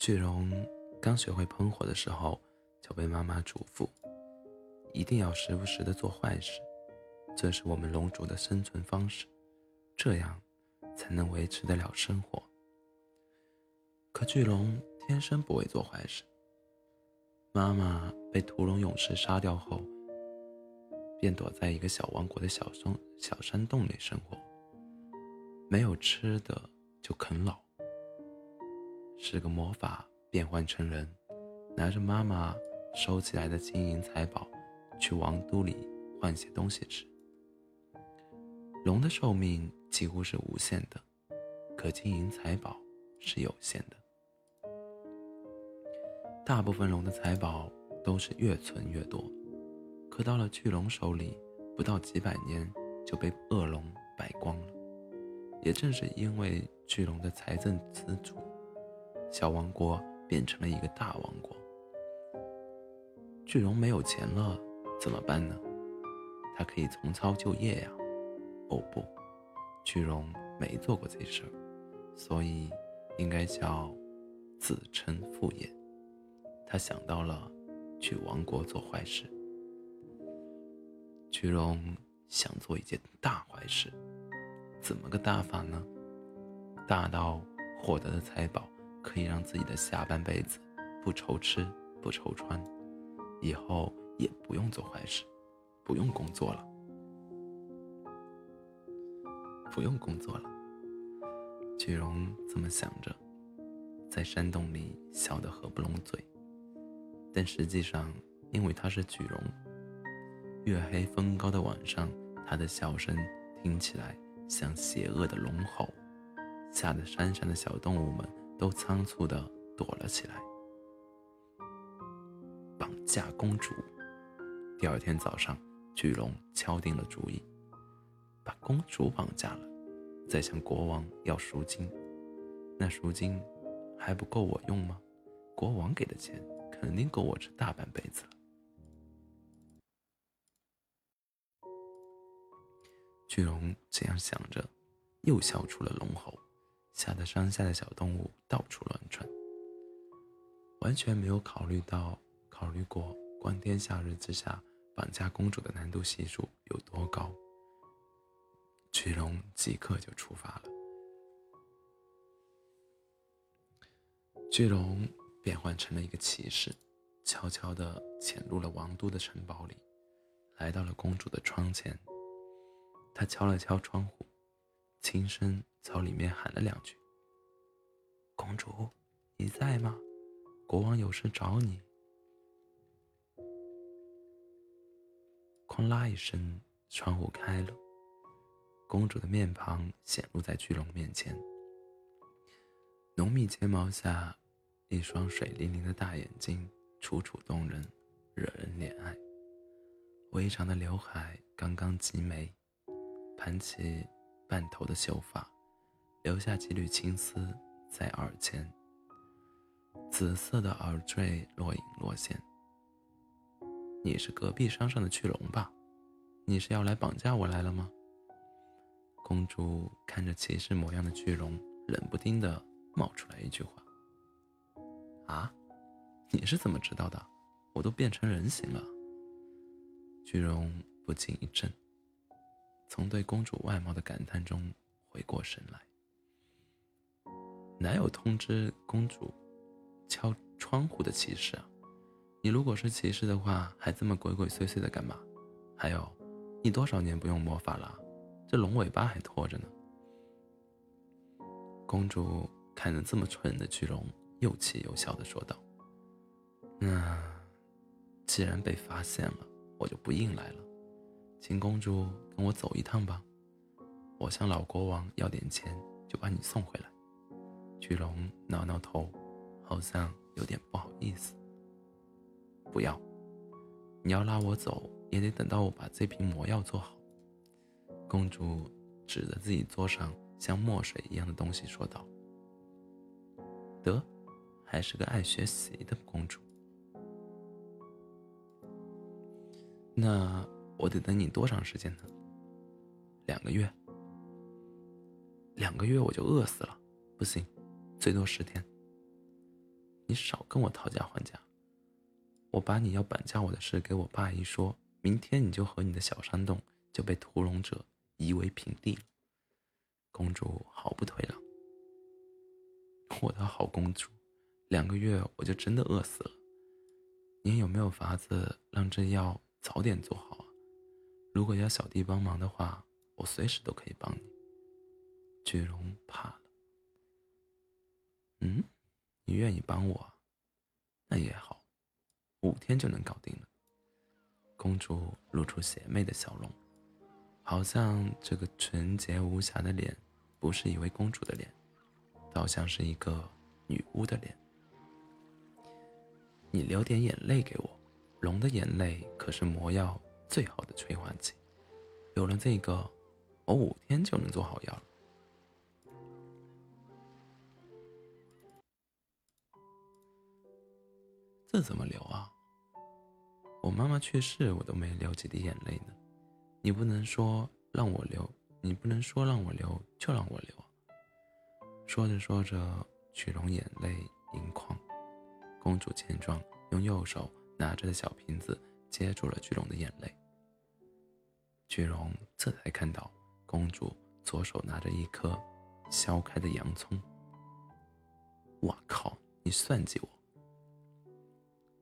巨龙刚学会喷火的时候，就被妈妈嘱咐，一定要时不时的做坏事，这是我们龙族的生存方式，这样才能维持得了生活。可巨龙天生不会做坏事。妈妈被屠龙勇士杀掉后，便躲在一个小王国的小松小山洞里生活，没有吃的就啃老。使个魔法变换成人，拿着妈妈收起来的金银财宝，去王都里换些东西吃。龙的寿命几乎是无限的，可金银财宝是有限的。大部分龙的财宝都是越存越多，可到了巨龙手里，不到几百年就被恶龙败光了。也正是因为巨龙的财政资助。小王国变成了一个大王国。巨龙没有钱了，怎么办呢？他可以重操旧业呀。哦不，巨龙没做过这事儿，所以应该叫自称副业。他想到了去王国做坏事。巨龙想做一件大坏事，怎么个大法呢？大到获得的财宝。可以让自己的下半辈子不愁吃不愁穿，以后也不用做坏事，不用工作了，不用工作了。巨龙这么想着，在山洞里笑得合不拢嘴。但实际上，因为他是巨龙，月黑风高的晚上，他的笑声听起来像邪恶的龙吼，吓得山上的小动物们。都仓促地躲了起来。绑架公主。第二天早上，巨龙敲定了主意，把公主绑架了，再向国王要赎金。那赎金还不够我用吗？国王给的钱肯定够我吃大半辈子了。巨龙这样想着，又笑出了龙吼。吓得山下的小动物到处乱窜，完全没有考虑到考虑过光天化日之下绑架公主的难度系数有多高。巨龙即刻就出发了。巨龙变换成了一个骑士，悄悄地潜入了王都的城堡里，来到了公主的窗前。他敲了敲窗户，轻声。朝里面喊了两句：“公主，你在吗？国王有事找你。”哐啦一声，窗户开了，公主的面庞显露在巨龙面前。浓密睫毛下，一双水灵灵的大眼睛，楚楚动人，惹人怜爱。微长的刘海刚刚及眉，盘起半头的秀发。留下几缕青丝在耳前，紫色的耳坠若隐若现。你是隔壁山上的巨龙吧？你是要来绑架我来了吗？公主看着骑士模样的巨龙，冷不丁的冒出来一句话：“啊，你是怎么知道的？我都变成人形了。”巨龙不禁一震，从对公主外貌的感叹中回过神来。哪有通知公主敲窗户的骑士啊？你如果是骑士的话，还这么鬼鬼祟祟的干嘛？还有，你多少年不用魔法了？这龙尾巴还拖着呢。公主看着这么蠢的巨龙，又气又笑的说道：“那既然被发现了，我就不硬来了，请公主跟我走一趟吧。我向老国王要点钱，就把你送回来。”巨龙挠挠头，好像有点不好意思。不要，你要拉我走，也得等到我把这瓶魔药做好。公主指着自己桌上像墨水一样的东西说道：“得，还是个爱学习的公主。那我得等你多长时间呢？两个月。两个月我就饿死了，不行。”最多十天。你少跟我讨价还价。我把你要绑架我的事给我爸一说，明天你就和你的小山洞就被屠龙者夷为平地了。公主毫不退让。我的好公主，两个月我就真的饿死了。您有没有法子让这药早点做好啊？如果要小弟帮忙的话，我随时都可以帮你。巨龙怕了。嗯，你愿意帮我？那也好，五天就能搞定了。公主露出邪魅的笑容，好像这个纯洁无瑕的脸，不是一位公主的脸，倒像是一个女巫的脸。你流点眼泪给我，龙的眼泪可是魔药最好的催化剂。有了这个，我五天就能做好药了。这怎么流啊？我妈妈去世，我都没流几滴眼泪呢。你不能说让我流，你不能说让我流就让我流。说着说着，曲龙眼泪盈眶。公主见状，用右手拿着的小瓶子接住了巨龙的眼泪。巨龙这才看到，公主左手拿着一颗削开的洋葱。我靠！你算计我？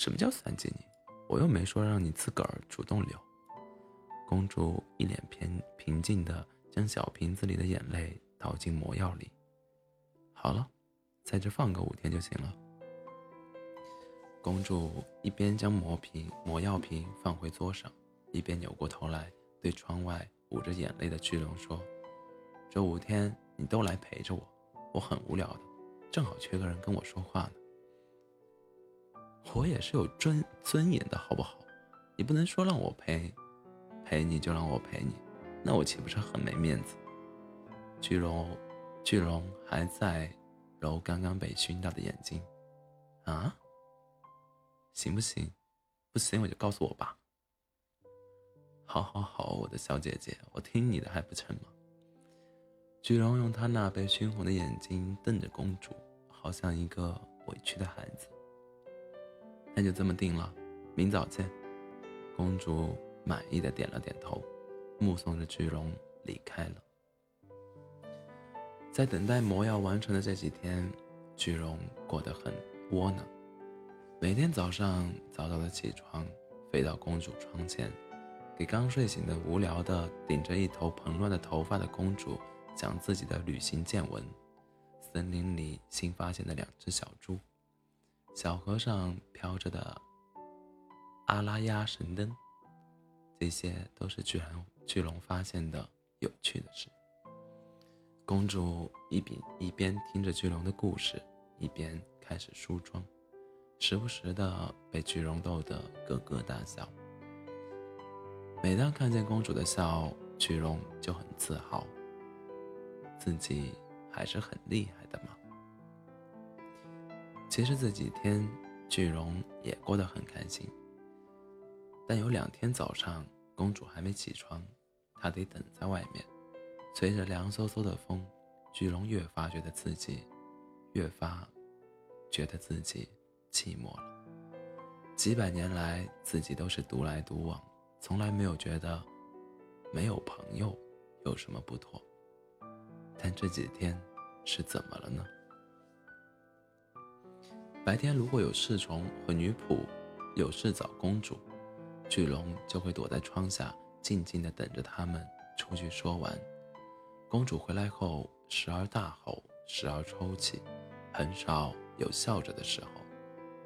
什么叫算计你？我又没说让你自个儿主动流。公主一脸平平静的将小瓶子里的眼泪倒进魔药里。好了，在这放个五天就行了。公主一边将魔瓶、魔药瓶放回桌上，一边扭过头来对窗外捂着眼泪的巨龙说：“这五天你都来陪着我，我很无聊的，正好缺个人跟我说话呢。我也是有尊尊严的，好不好？你不能说让我陪，陪你就让我陪你，那我岂不是很没面子？”巨龙，巨龙还在揉刚刚被熏到的眼睛，啊？行不行？不行我就告诉我爸。好，好，好，我的小姐姐，我听你的还不成吗？巨龙用他那被熏红的眼睛瞪着公主，好像一个委屈的孩子。那就这么定了，明早见。公主满意的点了点头，目送着巨龙离开了。在等待魔药完成的这几天，巨龙过得很窝囊。每天早上早早的起床，飞到公主窗前，给刚睡醒的无聊的顶着一头蓬乱的头发的公主讲自己的旅行见闻，森林里新发现的两只小猪，小河上飘着的阿拉亚神灯，这些都是巨龙巨龙发现的有趣的事。公主一边一边听着巨龙的故事，一边开始梳妆。时不时的被巨龙逗得咯咯大笑。每当看见公主的笑，巨龙就很自豪，自己还是很厉害的嘛。其实这几天巨龙也过得很开心，但有两天早上公主还没起床，他得等在外面。随着凉飕飕的风，巨龙越发觉得自己，越发觉得自己。寂寞了。几百年来，自己都是独来独往，从来没有觉得没有朋友有什么不妥。但这几天是怎么了呢？白天如果有侍从和女仆有事找公主，巨龙就会躲在窗下，静静地等着他们出去说完。公主回来后，时而大吼，时而抽泣，很少有笑着的时候。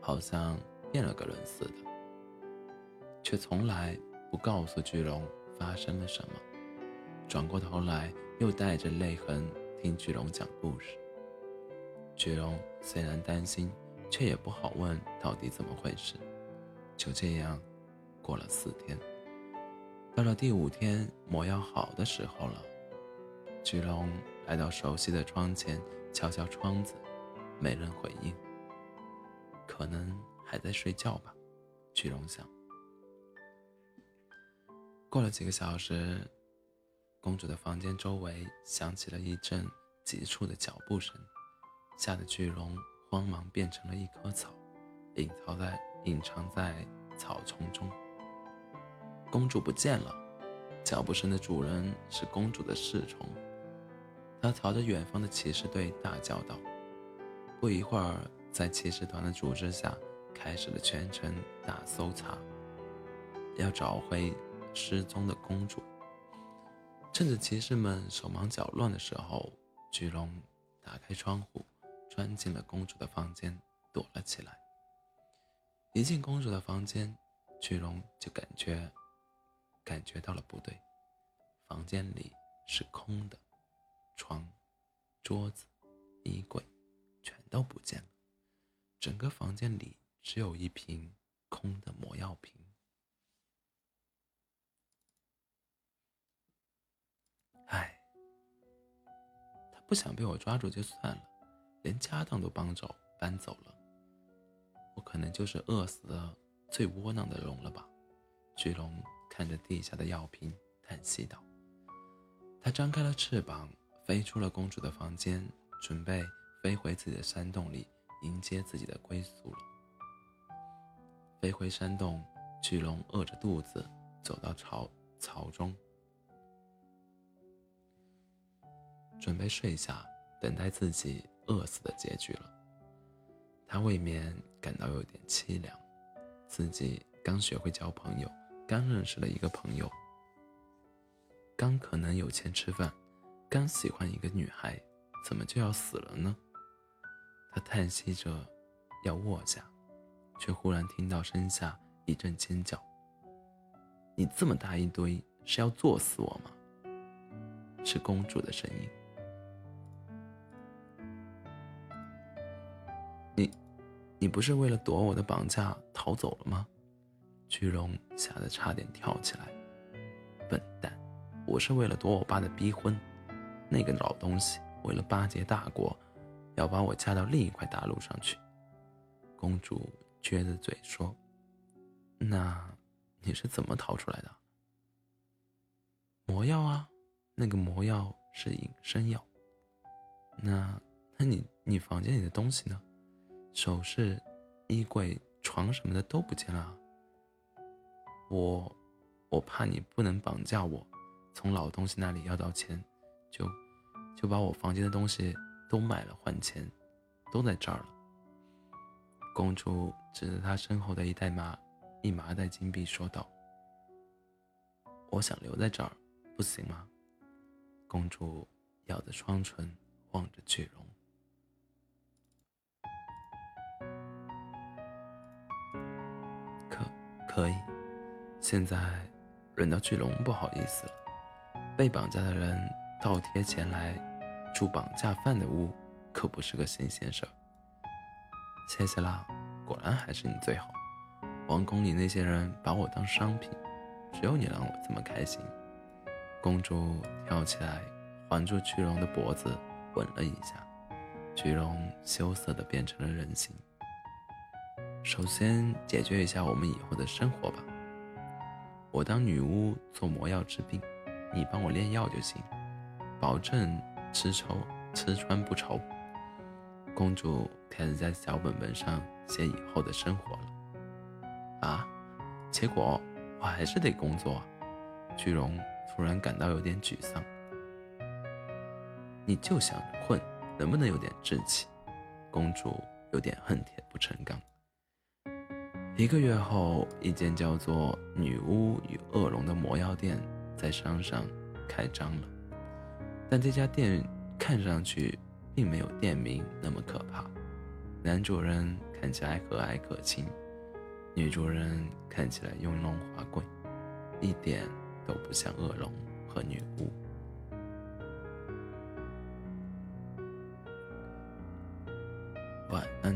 好像变了个人似的，却从来不告诉巨龙发生了什么。转过头来，又带着泪痕听巨龙讲故事。巨龙虽然担心，却也不好问到底怎么回事。就这样，过了四天。到了第五天，魔药好的时候了。巨龙来到熟悉的窗前，敲敲窗子，没人回应。可能还在睡觉吧，巨龙想。过了几个小时，公主的房间周围响起了一阵急促的脚步声，吓得巨龙慌忙变成了一棵草，隐藏在隐藏在草丛中。公主不见了，脚步声的主人是公主的侍从。他朝着远方的骑士队大叫道。不一会儿，在骑士团的组织下，开始了全城大搜查，要找回失踪的公主。趁着骑士们手忙脚乱的时候，巨龙打开窗户，钻进了公主的房间，躲了起来。一进公主的房间，巨龙就感觉感觉到了不对，房间里是空的，床、桌子、衣柜全。都不见了，整个房间里只有一瓶空的魔药瓶。唉，他不想被我抓住就算了，连家当都搬走搬走了，我可能就是饿死的最窝囊的龙了吧？巨龙看着地下的药瓶，叹息道。他张开了翅膀，飞出了公主的房间，准备。飞回自己的山洞里，迎接自己的归宿了。飞回山洞，巨龙饿着肚子走到巢巢中，准备睡下，等待自己饿死的结局了。他未免感到有点凄凉，自己刚学会交朋友，刚认识了一个朋友，刚可能有钱吃饭，刚喜欢一个女孩，怎么就要死了呢？他叹息着，要卧下，却忽然听到身下一阵尖叫。“你这么大一堆，是要作死我吗？”是公主的声音。“你，你不是为了躲我的绑架逃走了吗？”巨龙吓得差点跳起来。“笨蛋，我是为了躲我爸的逼婚。那个老东西为了巴结大国。”要把我嫁到另一块大陆上去，公主撅着嘴说：“那你是怎么逃出来的？”魔药啊，那个魔药是隐身药。那，那你你房间里的东西呢？首饰、衣柜、床什么的都不见了。我，我怕你不能绑架我，从老东西那里要到钱，就，就把我房间的东西。都买了换钱，都在这儿了。公主指着她身后的一袋麻一麻袋金币说道：“我想留在这儿，不行吗？”公主咬着双唇望着巨龙。可以，现在轮到巨龙不好意思了。被绑架的人倒贴钱来。住绑架犯的屋可不是个新鲜事儿。谢谢啦，果然还是你最好。王宫里那些人把我当商品，只有你让我这么开心。公主跳起来，环住巨龙的脖子，吻了一下。巨龙羞涩的变成了人形。首先解决一下我们以后的生活吧。我当女巫做魔药治病，你帮我炼药就行，保证。吃愁吃穿不愁。公主开始在小本本上写以后的生活了。啊，结果我还是得工作。巨龙突然感到有点沮丧。你就想着混，能不能有点志气？公主有点恨铁不成钢。一个月后，一间叫做“女巫与恶龙”的魔药店在山上开张了。但这家店看上去并没有店名那么可怕。男主人看起来和蔼可亲，女主人看起来雍容华贵，一点都不像恶龙和女巫。晚安，